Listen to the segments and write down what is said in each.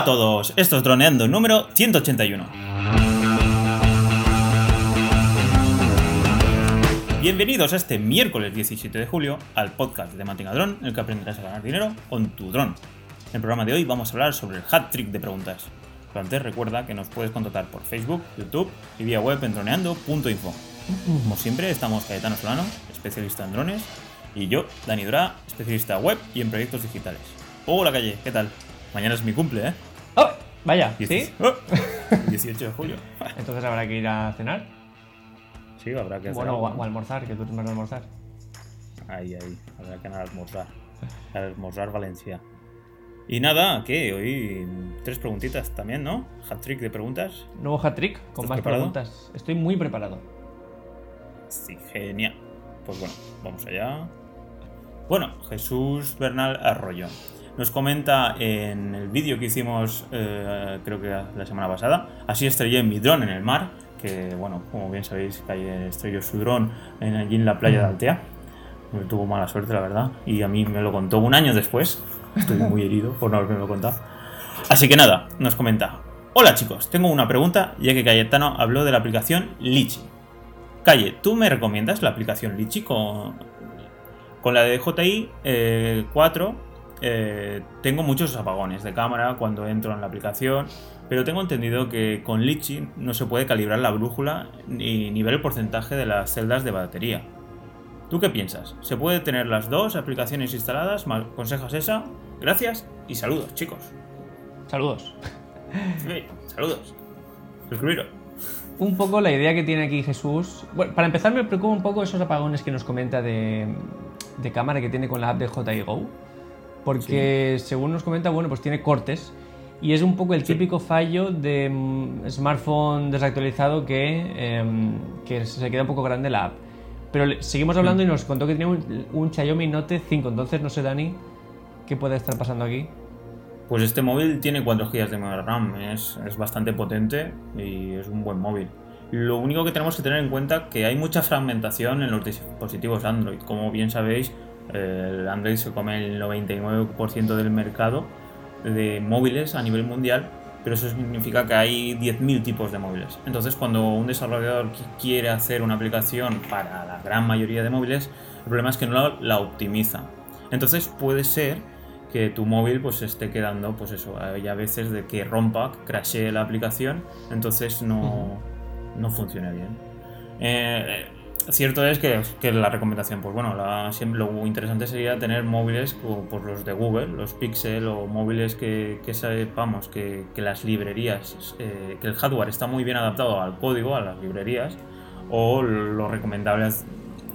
a todos, esto es Droneando número 181. Bienvenidos a este miércoles 17 de julio al podcast de Mantenga Drone, en el que aprenderás a ganar dinero con tu dron. En el programa de hoy vamos a hablar sobre el hat trick de preguntas. Pero antes recuerda que nos puedes contactar por Facebook, YouTube y vía web en droneando.info. Como siempre, estamos Cayetano Solano, especialista en drones, y yo, Dani Dura, especialista web y en proyectos digitales. Hola Calle, ¿qué tal? Mañana es mi cumple, ¿eh? ¡Oh! Vaya, ¿sí? Dieci- ¡Oh! 18 de julio. Entonces habrá que ir a cenar. Sí, habrá que hacer Bueno, o, almorzar, que tú eres más de almorzar. Ahí, ahí, habrá que anar a almorzar. A almorzar Valencia. Y nada, ¿qué? Hoy tres preguntitas también, ¿no? Hat trick de preguntas. Nuevo hat trick con ¿Estás más preparado? preguntas. Estoy muy preparado. Sí, genial. Pues bueno, vamos allá. Bueno, Jesús Bernal Arroyo nos comenta en el vídeo que hicimos, eh, creo que la semana pasada, así estrellé mi dron en el mar, que bueno, como bien sabéis, Calle estrelló su dron en, allí en la playa de Altea. No tuvo mala suerte, la verdad, y a mí me lo contó un año después. Estoy muy herido por no haberme contado. Así que nada, nos comenta. Hola chicos, tengo una pregunta, ya que Cayetano habló de la aplicación Litchi. Calle, ¿tú me recomiendas la aplicación Litchi con, con la de JI eh, 4? Eh, tengo muchos apagones de cámara cuando entro en la aplicación, pero tengo entendido que con Litchi no se puede calibrar la brújula ni, ni ver el porcentaje de las celdas de batería. ¿Tú qué piensas? ¿Se puede tener las dos aplicaciones instaladas? ¿Me aconsejas esa? Gracias y saludos, chicos. Saludos. Sí, saludos. Suscribiros. Un poco la idea que tiene aquí Jesús. Bueno, para empezar, me preocupa un poco esos apagones que nos comenta de, de cámara que tiene con la app de JI Porque según nos comenta, bueno, pues tiene cortes. Y es un poco el Sí. típico fallo de mm, smartphone desactualizado que, em, que se queda un poco grande la app. Pero seguimos hablando y nos contó que tenía un, un Xiaomi Note 5. Entonces, no sé, Dani, ¿qué puede estar pasando aquí? Pues este móvil tiene 4 GB de RAM, es, es bastante potente y es un buen móvil. Lo único que tenemos que tener en cuenta que hay mucha fragmentación en los dispositivos Android. Como bien sabéis, eh, el Android se come el 99% del mercado de móviles a nivel mundial, pero eso significa que hay 10.000 tipos de móviles. Entonces, cuando un desarrollador qui- quiere hacer una aplicación para la gran mayoría de móviles, el problema es que no la, la optimiza. Entonces, puede ser que tu móvil pues esté quedando, pues eso, hay a veces de que rompa, crashee la aplicación, entonces no, no funciona bien. Eh, cierto es que, que la recomendación, pues bueno, lo interesante sería tener móviles como pues los de Google, los Pixel o móviles que, que sepamos que, que las librerías, eh, que el hardware está muy bien adaptado al código, a las librerías, o lo recomendable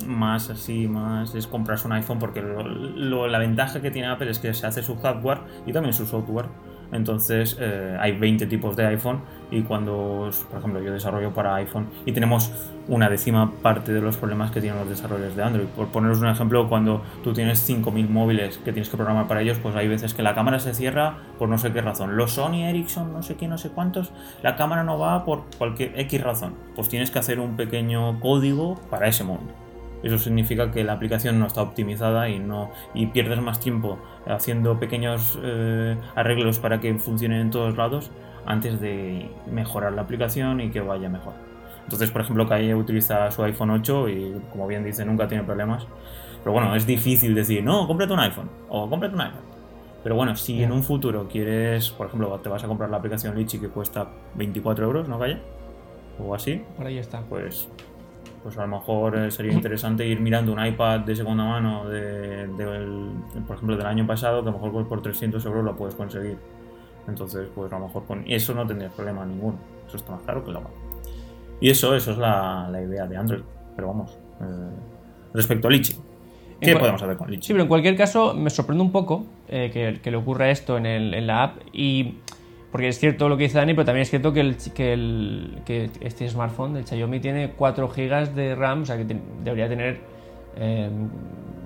más así, más es comprarse un iPhone porque lo- la ventaja que tiene Apple es que se hace su hardware y también su software. Entonces eh, hay 20 tipos de iPhone y cuando, por ejemplo, yo desarrollo para iPhone y tenemos una décima parte de los problemas que tienen los desarrolladores de Android. Por poneros un ejemplo, cuando tú tienes 5.000 móviles que tienes que programar para ellos, pues hay veces que la cámara se cierra por no sé qué razón. Los Sony Ericsson, no sé qué, no sé cuántos, la cámara no va por cualquier X razón. Pues tienes que hacer un pequeño código para ese mundo. Eso significa que la aplicación no está optimizada y no y pierdes más tiempo haciendo pequeños eh, arreglos para que funcione en todos lados antes de mejorar la aplicación y que vaya mejor. Entonces, por ejemplo, Calle utiliza su iPhone 8 y, como bien dice, nunca tiene problemas. Pero bueno, es difícil decir, no, cómprate un iPhone o cómprate un iPhone. Pero bueno, si en un futuro quieres, por ejemplo, te vas a comprar la aplicación Litchi que cuesta 24 euros, ¿no, Calle? O así, Por ahí está. pues, pues a lo mejor eh, sería interesante ir mirando un iPad de segunda mano, de, del- por ejemplo, del año pasado, que a lo mejor por 300 euros lo puedes conseguir. Entonces, pues a lo mejor con eso no tendrías problema ninguno. Eso está más claro que el agua. Y eso, eso es la, la idea de Android. Pero vamos, eh, respecto a Litchi, ¿qué En podemos hacer con Litchi? Sí, pero en cualquier caso me sorprende un poco eh, que, que le ocurra esto en, el- en la app y porque es cierto lo que dice Dani, pero también es cierto que, el, que, el- que este smartphone, el Xiaomi, tiene 4 GB de RAM, o sea que te- debería tener, eh,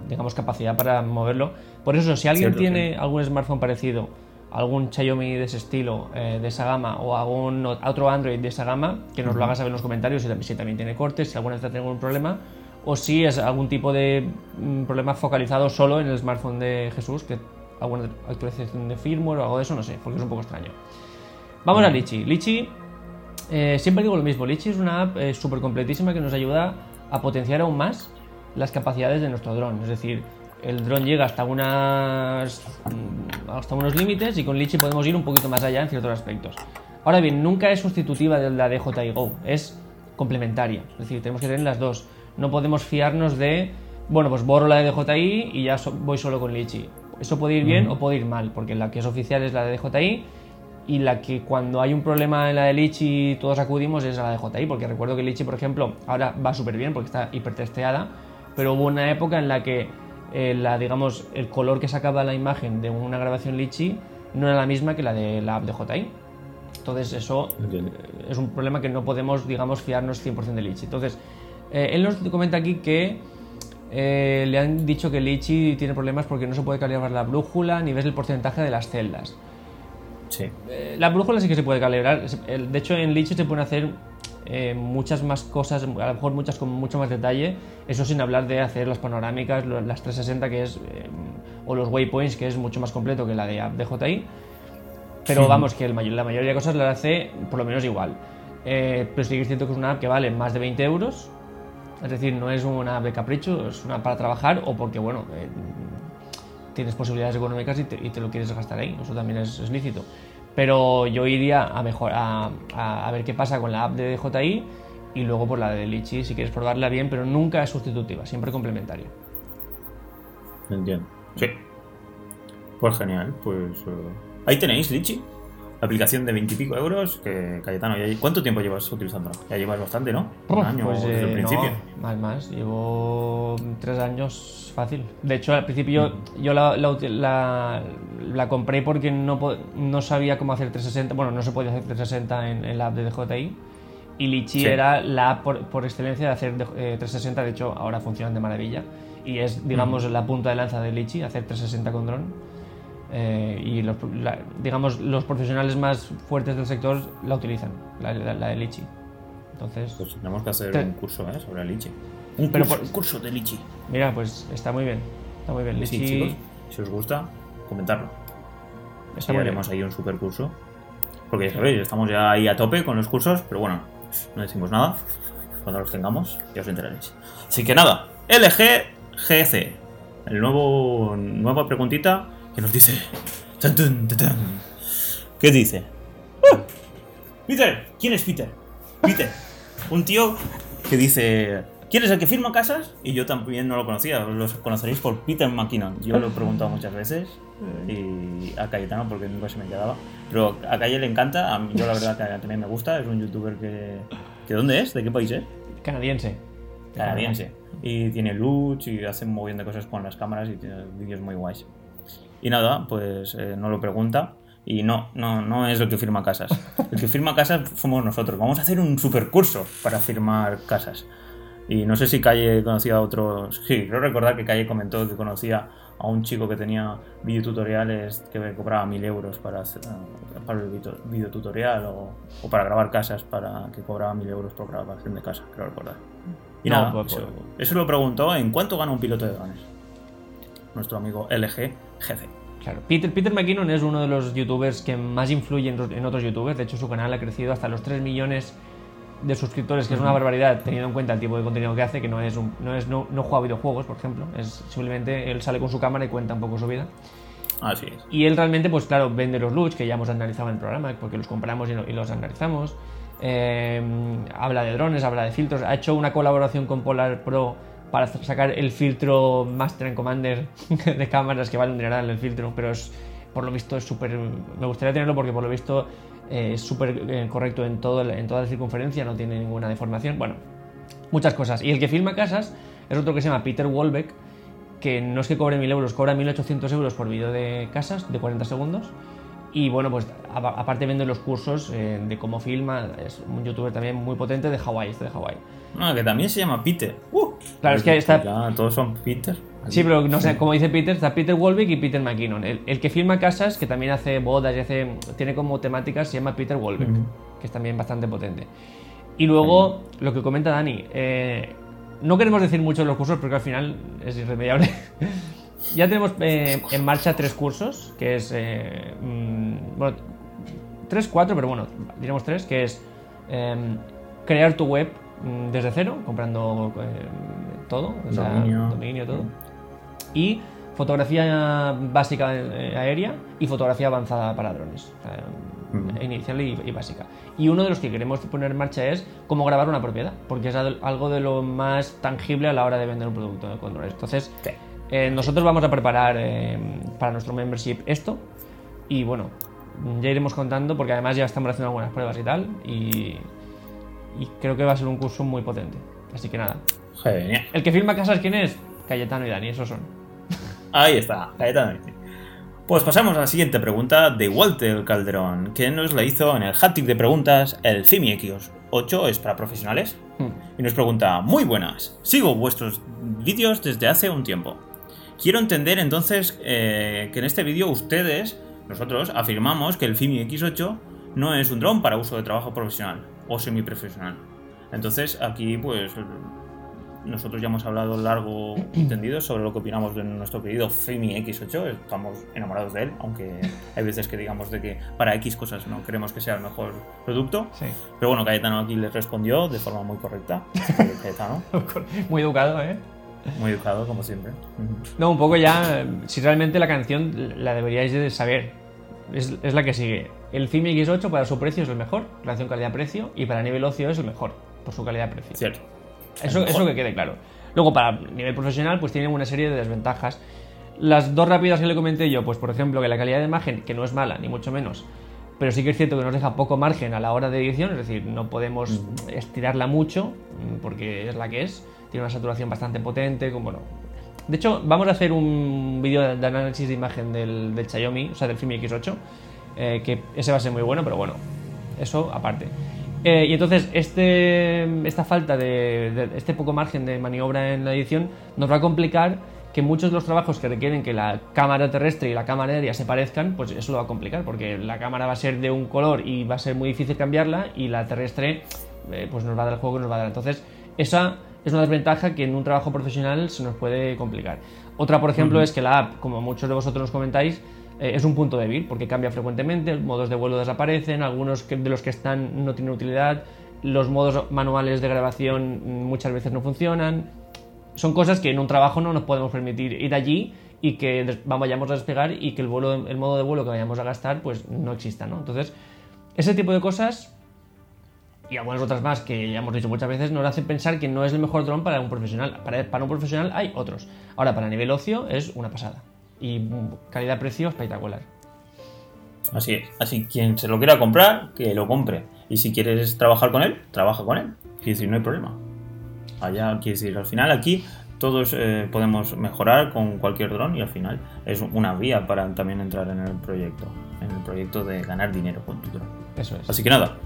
digamos, capacidad para moverlo. Por eso, si alguien Cierto, tiene algún smartphone parecido, algún Xiaomi de ese estilo, eh, de esa gama, o algún otro Android de esa gama, que nos lo haga saber en los comentarios si, también- si también tiene cortes, si alguna vez ha tenido algún problema, o si es algún tipo de mm, problema focalizado solo en el smartphone de Jesús, que alguna actualización de firmware o algo de eso, no sé, porque es un poco extraño. Vamos a Litchi. Litchi, eh, siempre digo lo mismo, Litchi es una app eh, súper completísima que nos ayuda a potenciar aún más las capacidades de nuestro dron. Es decir, el dron llega hasta, unas, mm, hasta unos límites y con Litchi podemos ir un poquito más allá en ciertos aspectos. Ahora bien, nunca es sustitutiva de la DJI Go, es complementaria. Es decir, tenemos que tener las dos. No podemos fiarnos de, bueno, pues borro la de DJI y ya voy solo con Litchi. Eso puede ir bien o puede ir mal, porque la que es oficial es la de DJI y la que cuando hay un problema en la de Litchi todos acudimos es la de DJI, porque recuerdo que Litchi, por ejemplo, ahora va súper bien porque está hipertesteada, pero hubo una época en la que eh, la, digamos, el color que sacaba la imagen de una grabación Litchi no era la misma que la de la app de DJI. Entonces eso es un problema que no podemos, digamos, fiarnos 100% de Litchi. Entonces, eh, él nos comenta aquí que eh, le han dicho que Litchi tiene problemas porque no se puede calibrar la brújula ni ves el porcentaje de las celdas. Sí. Eh, la brújula sí que se puede calibrar. De hecho, en Litchi se pueden hacer muchas más cosas, a lo mejor muchas con mucho más detalle. Eso sin hablar de hacer las panorámicas, las 360 que es, o los waypoints que es mucho más completo que la de DJI. Pero vamos, que la mayoría de cosas las hace por lo menos igual. Eh, pero sí que es cierto que es una app que vale más de 20 euros. Es decir, no es una app de capricho, es una para trabajar o porque, bueno, eh, tienes posibilidades económicas y te, lo quieres gastar ahí. Eso también es, lícito. Pero yo iría a, ver qué pasa con la app de DJI y luego por la de Litchi si quieres probarla bien, pero nunca es sustitutiva, siempre complementaria. Entiendo. Sí. Pues genial, pues... Eh, Ahí tenéis, Lichi. Aplicación de 20 y pico euros. Que Cayetano, ¿cuánto tiempo llevas utilizándola? Ya llevas bastante, ¿no? Un año pues, desde el eh, principio. más, más. Llevo tres años fácil. De hecho, al principio yo la, la, compré porque no, no sabía cómo hacer 360. Bueno, no se podía hacer 360 en, la app de DJI. Y Lichi era la app por, excelencia de hacer 360. Eh, de hecho, ahora funcionan de maravilla. Y es, digamos, la punta de lanza de Lichi, hacer 360 con dron. Eh, y los, digamos los profesionales más fuertes del sector la utilizan, la, de Lichi. Entonces, pues tenemos que hacer un curso ¿eh? sobre Lichi. Un, curso, de Lichi. Mira, pues está muy bien. Está muy bien. Lichi... si os gusta, comentarlo. Está haremos ahí un super curso. Porque ya sabéis, estamos ya ahí a tope con los cursos, pero bueno, no decimos nada. Cuando los tengamos, ya os enteraréis. Así que nada, LG El nuevo nueva preguntita que nos dice... ¿Qué dice? ¡Ah! Peter, ¿quién es Peter? Peter, un tío que dice... ¿Quién es el que firma casas? Y yo también no lo conocía, los conoceréis por Peter McKinnon. Yo lo he preguntado muchas veces y a Cayetano porque nunca se me quedaba. Pero a Calle le encanta, a mí yo la verdad que también me gusta, es un youtuber que... ¿De dónde es? ¿De qué país es? Canadiense. Canadiense. Y tiene luz y hace un montón de cosas con las cámaras y tiene vídeos muy guays. Y nada, pues eh, no lo pregunta. Y no, no, no es el que firma casas. El que firma casas somos nosotros. Vamos a hacer un super curso para firmar casas. Y no sé si Calle conocía a otros. Sí, creo recordar que Calle comentó que conocía a un chico que tenía videotutoriales que cobraba mil euros para, hacer, eh, para el videotutorial o, o para grabar casas para que cobraba mil euros por grabación de casa, creo recordar. Y nada, pues, eso, pues. eso, lo preguntó en cuánto gana un piloto de drones. Nuestro amigo LG jefe. Claro, Peter, Peter McKinnon es uno de los youtubers que más influye en, otros youtubers. De hecho, su canal ha crecido hasta los 3 millones de suscriptores, que es una barbaridad teniendo en cuenta el tipo de contenido que hace, que no es no es no, no juega videojuegos, por ejemplo, es simplemente él sale con su cámara y cuenta un poco su vida. Así es. Y él realmente, pues claro, vende los looks que ya hemos analizado en el programa, porque los compramos y, los analizamos. Eh, habla de drones, habla de filtros. Ha hecho una colaboración con Polar Pro para sacar el filtro Master and Commander de cámaras que vale un el filtro, pero es, por lo visto es súper... Me gustaría tenerlo porque por lo visto eh, es súper eh, correcto en, todo, en toda la circunferencia, no tiene ninguna deformación. Bueno, muchas cosas. Y el que filma casas es otro que se llama Peter Wolbeck, que no es que cobre 1000 euros, cobra 1800 euros por vídeo de casas de 40 segundos. Y bueno, pues aparte vende los cursos eh, de cómo filma, es un youtuber también muy potente de Hawái, este de Hawái. No, que también se llama Peter. Uh, claro, es que está... todos son Peter. Sí, pero no sé, como dice Peter, está Peter Wolbeck y Peter McKinnon. El, que filma casas, que también hace bodas y hace, tiene como temáticas, se llama Peter Wolbeck, que es también bastante potente. Y luego, lo que comenta Dani, eh, no queremos decir mucho de los cursos porque al final es irremediable. Ya tenemos eh, en marcha tres cursos, que es. eh, mm, bueno, tres, cuatro, pero bueno, diremos tres, que es crear tu web desde cero, comprando eh, todo, o sea, Dominio. dominio, todo. Y fotografía básica eh, aérea y fotografía avanzada para drones. o sea, Ujú. Inicial y, y básica. Y uno de los que queremos poner en marcha es cómo grabar una propiedad, porque es al- algo de lo más tangible a la hora de vender un producto con drones. Entonces, Sí. eh, nosotros vamos a preparar eh, para nuestro membership esto y bueno, ya iremos contando porque además ya estamos haciendo algunas pruebas y tal y, y creo que va a ser un curso muy potente. Así que nada. Genial. El que firma casas, ¿quién es? Cayetano y Dani, esos son. Ahí está, Cayetano. Pues pasamos a la siguiente pregunta de Walter Calderón, que nos la hizo en el hat de preguntas el FIMI X8 es para profesionales. Y nos pregunta, muy buenas, sigo vuestros vídeos desde hace un tiempo. Quiero entender entonces eh, que en este vídeo ustedes, nosotros, afirmamos que el FIMI X8 no es un dron para uso de trabajo profesional o semiprofesional. Entonces aquí pues nosotros ya hemos hablado largo y tendido sobre lo que opinamos de nuestro querido FIMI X8, estamos enamorados de él, aunque hay veces que digamos de que para X cosas no queremos que sea el mejor producto. Sí. Pero bueno, Cayetano aquí les respondió de forma muy correcta. Cayetano, Muy educado, ¿eh? muy educado como siempre. No, un poco ya, si realmente la canción la deberíais de saber. Es, es la que sigue. El FIMI X8 para su precio es el mejor, relación calidad-precio, y para nivel ocio es el mejor, por su calidad-precio. Cierto. Eso, eso que quede claro. Luego, para nivel profesional, pues tiene una serie de desventajas. Las dos rápidas que le comenté yo, pues por ejemplo, que la calidad de imagen, que no es mala, ni mucho menos, pero sí que es cierto que nos deja poco margen a la hora de edición, es decir, no podemos estirarla mucho, mm, porque es la que es, tiene una saturación bastante potente, como bueno. De hecho, vamos a hacer un vídeo de análisis de imagen del, del Xiaomi, o sea, del Fimi X8, eh, que ese va a ser muy bueno, pero bueno, eso aparte. Eh, y entonces, este, esta falta de, de- este poco margen de maniobra en la edición nos va a complicar que muchos de los trabajos que requieren que la cámara terrestre y la cámara aérea se parezcan, pues eso lo va a complicar, porque la cámara va a ser de un color y va a ser muy difícil cambiarla, y la terrestre, eh, pues nos va a dar el juego que nos va a dar. Entonces, esa es una desventaja que en un trabajo profesional se nos puede complicar. Otra, por ejemplo, es que la app, como muchos de vosotros nos comentáis, eh, es un punto débil porque cambia frecuentemente, modos de vuelo desaparecen, algunos que- de los que están no tienen utilidad, los modos manuales de grabación muchas veces no funcionan. Son cosas que en un trabajo no nos podemos permitir ir allí y que vayamos a despegar y que el, vuelo, el modo de vuelo que vayamos a gastar pues no exista, ¿no? Entonces, ese tipo de cosas y algunas otras más que ya hemos dicho muchas veces nos hacen pensar que no es el mejor dron para un profesional. Para, para un profesional hay otros. Ahora, para nivel ocio es una pasada. Y calidad-precio espectacular. Así es. Así quien se lo quiera comprar, que lo compre. Y si quieres trabajar con él, trabaja con él. Quiere decir, no hay problema. Allá, quiere decir, al final aquí todos eh, podemos mejorar con cualquier dron y al final es una vía para también entrar en el proyecto. En el proyecto de ganar dinero con tu dron. Eso es. Así que nada,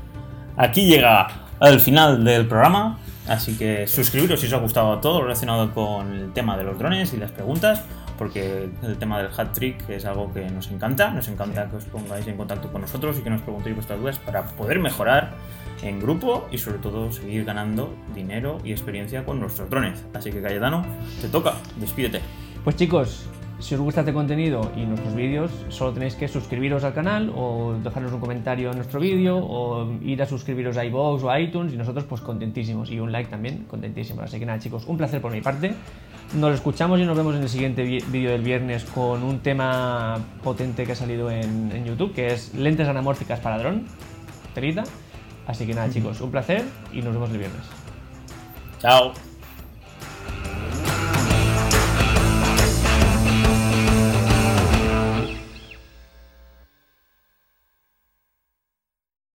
aquí llega el final del programa. Así que suscribiros si os ha gustado todo lo relacionado con el tema de los drones y las preguntas, porque el tema del hat trick es algo que nos encanta. Nos encanta que os pongáis en contacto con nosotros y que nos preguntéis vuestras dudas para poder mejorar en grupo y sobre todo seguir ganando dinero y experiencia con nuestros drones. Así que Cayetano, te toca, despídete. Pues chicos, si os gusta este contenido y nuestros vídeos, solo tenéis que suscribiros al canal o dejarnos un comentario en nuestro vídeo o ir a suscribiros a iVoox o a iTunes y nosotros pues contentísimos y un like también, contentísimos. Así que nada chicos, un placer por mi parte. Nos escuchamos y nos vemos en el siguiente vídeo del viernes con un tema potente que ha salido en, en YouTube, que es lentes anamórficas para dron, telita. Así que nada chicos, un placer y nos vemos el viernes. Chao.